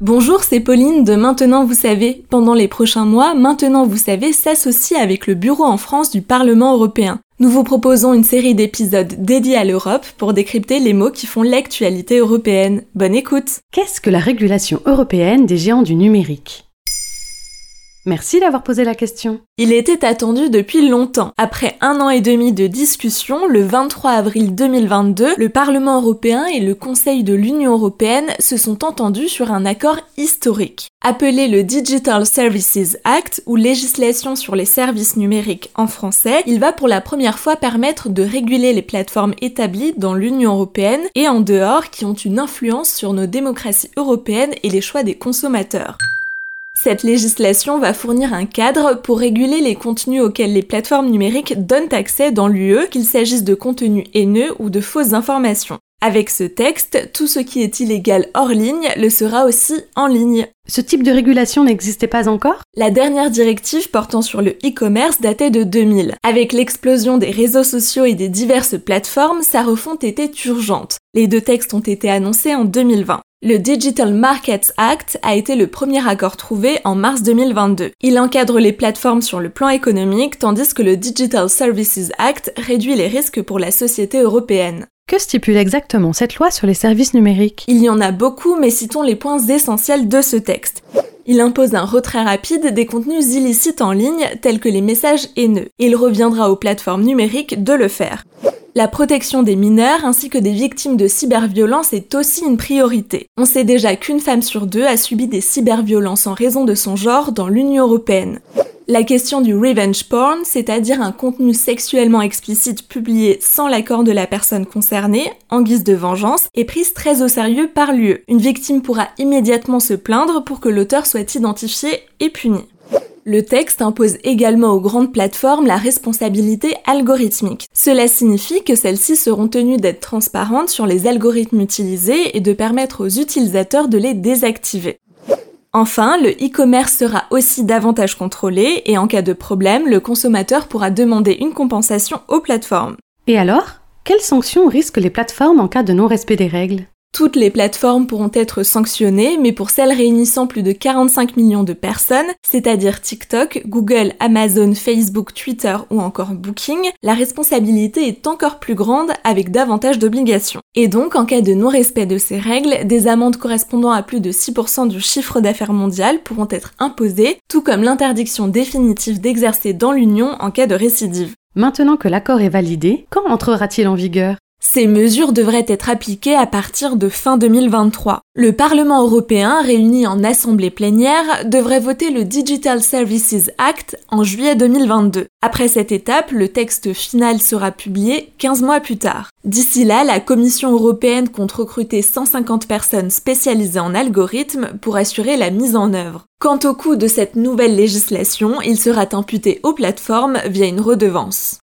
Bonjour, c'est Pauline de Maintenant Vous savez. Pendant les prochains mois, Maintenant Vous savez s'associe avec le bureau en France du Parlement européen. Nous vous proposons une série d'épisodes dédiés à l'Europe pour décrypter les mots qui font l'actualité européenne. Bonne écoute Qu'est-ce que la régulation européenne des géants du numérique? Merci d'avoir posé la question. Il était attendu depuis longtemps. Après un an et demi de discussion, le 23 avril 2022, le Parlement européen et le Conseil de l'Union européenne se sont entendus sur un accord historique. Appelé le Digital Services Act, ou législation sur les services numériques en français, il va pour la première fois permettre de réguler les plateformes établies dans l'Union européenne et en dehors qui ont une influence sur nos démocraties européennes et les choix des consommateurs. Cette législation va fournir un cadre pour réguler les contenus auxquels les plateformes numériques donnent accès dans l'UE, qu'il s'agisse de contenus haineux ou de fausses informations. Avec ce texte, tout ce qui est illégal hors ligne le sera aussi en ligne. Ce type de régulation n'existait pas encore? La dernière directive portant sur le e-commerce datait de 2000. Avec l'explosion des réseaux sociaux et des diverses plateformes, sa refonte était urgente. Les deux textes ont été annoncés en 2020. Le Digital Markets Act a été le premier accord trouvé en mars 2022. Il encadre les plateformes sur le plan économique tandis que le Digital Services Act réduit les risques pour la société européenne. Que stipule exactement cette loi sur les services numériques? Il y en a beaucoup, mais citons les points essentiels de ce texte. Il impose un retrait rapide des contenus illicites en ligne tels que les messages haineux. Il reviendra aux plateformes numériques de le faire. La protection des mineurs ainsi que des victimes de cyberviolence est aussi une priorité. On sait déjà qu'une femme sur deux a subi des cyberviolences en raison de son genre dans l'Union européenne. La question du revenge porn, c'est-à-dire un contenu sexuellement explicite publié sans l'accord de la personne concernée, en guise de vengeance, est prise très au sérieux par l'UE. Une victime pourra immédiatement se plaindre pour que l'auteur soit identifié et puni. Le texte impose également aux grandes plateformes la responsabilité algorithmique. Cela signifie que celles-ci seront tenues d'être transparentes sur les algorithmes utilisés et de permettre aux utilisateurs de les désactiver. Enfin, le e-commerce sera aussi davantage contrôlé et en cas de problème, le consommateur pourra demander une compensation aux plateformes. Et alors Quelles sanctions risquent les plateformes en cas de non-respect des règles? Toutes les plateformes pourront être sanctionnées, mais pour celles réunissant plus de 45 millions de personnes, c'est-à-dire TikTok, Google, Amazon, Facebook, Twitter ou encore Booking, la responsabilité est encore plus grande avec davantage d'obligations. Et donc, en cas de non-respect de ces règles, des amendes correspondant à plus de 6% du chiffre d'affaires mondial pourront être imposées, tout comme l'interdiction définitive d'exercer dans l'Union en cas de récidive. Maintenant que l'accord est validé, quand entrera-t-il en vigueur? Ces mesures devraient être appliquées à partir de fin 2023. Le Parlement européen, réuni en assemblée plénière, devrait voter le Digital Services Act en juillet 2022. Après cette étape, le texte final sera publié 15 mois plus tard. D'ici là, la Commission européenne compte recruter 150 personnes spécialisées en algorithmes pour assurer la mise en œuvre. Quant au coût de cette nouvelle législation, il sera imputé aux plateformes via une redevance.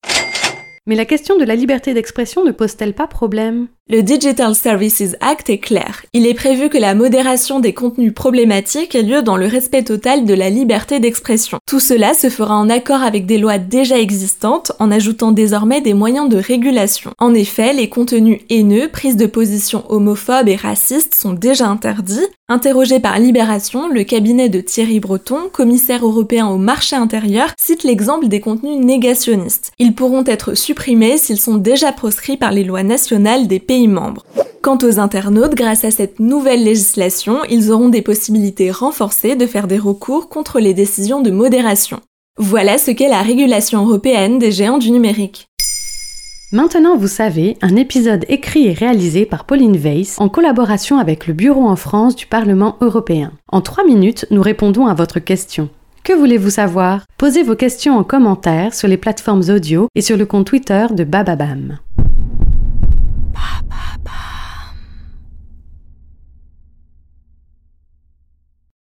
Mais la question de la liberté d'expression ne pose-t-elle pas problème? Le Digital Services Act est clair. Il est prévu que la modération des contenus problématiques ait lieu dans le respect total de la liberté d'expression. Tout cela se fera en accord avec des lois déjà existantes, en ajoutant désormais des moyens de régulation. En effet, les contenus haineux, prises de position homophobes et racistes sont déjà interdits, Interrogé par Libération, le cabinet de Thierry Breton, commissaire européen au marché intérieur, cite l'exemple des contenus négationnistes. Ils pourront être supprimés s'ils sont déjà proscrits par les lois nationales des membres. Quant aux internautes, grâce à cette nouvelle législation, ils auront des possibilités renforcées de faire des recours contre les décisions de modération. Voilà ce qu'est la régulation européenne des géants du numérique. Maintenant, vous savez, un épisode écrit et réalisé par Pauline Weiss en collaboration avec le Bureau en France du Parlement européen. En trois minutes, nous répondons à votre question. Que voulez-vous savoir? Posez vos questions en commentaire sur les plateformes audio et sur le compte Twitter de Bababam.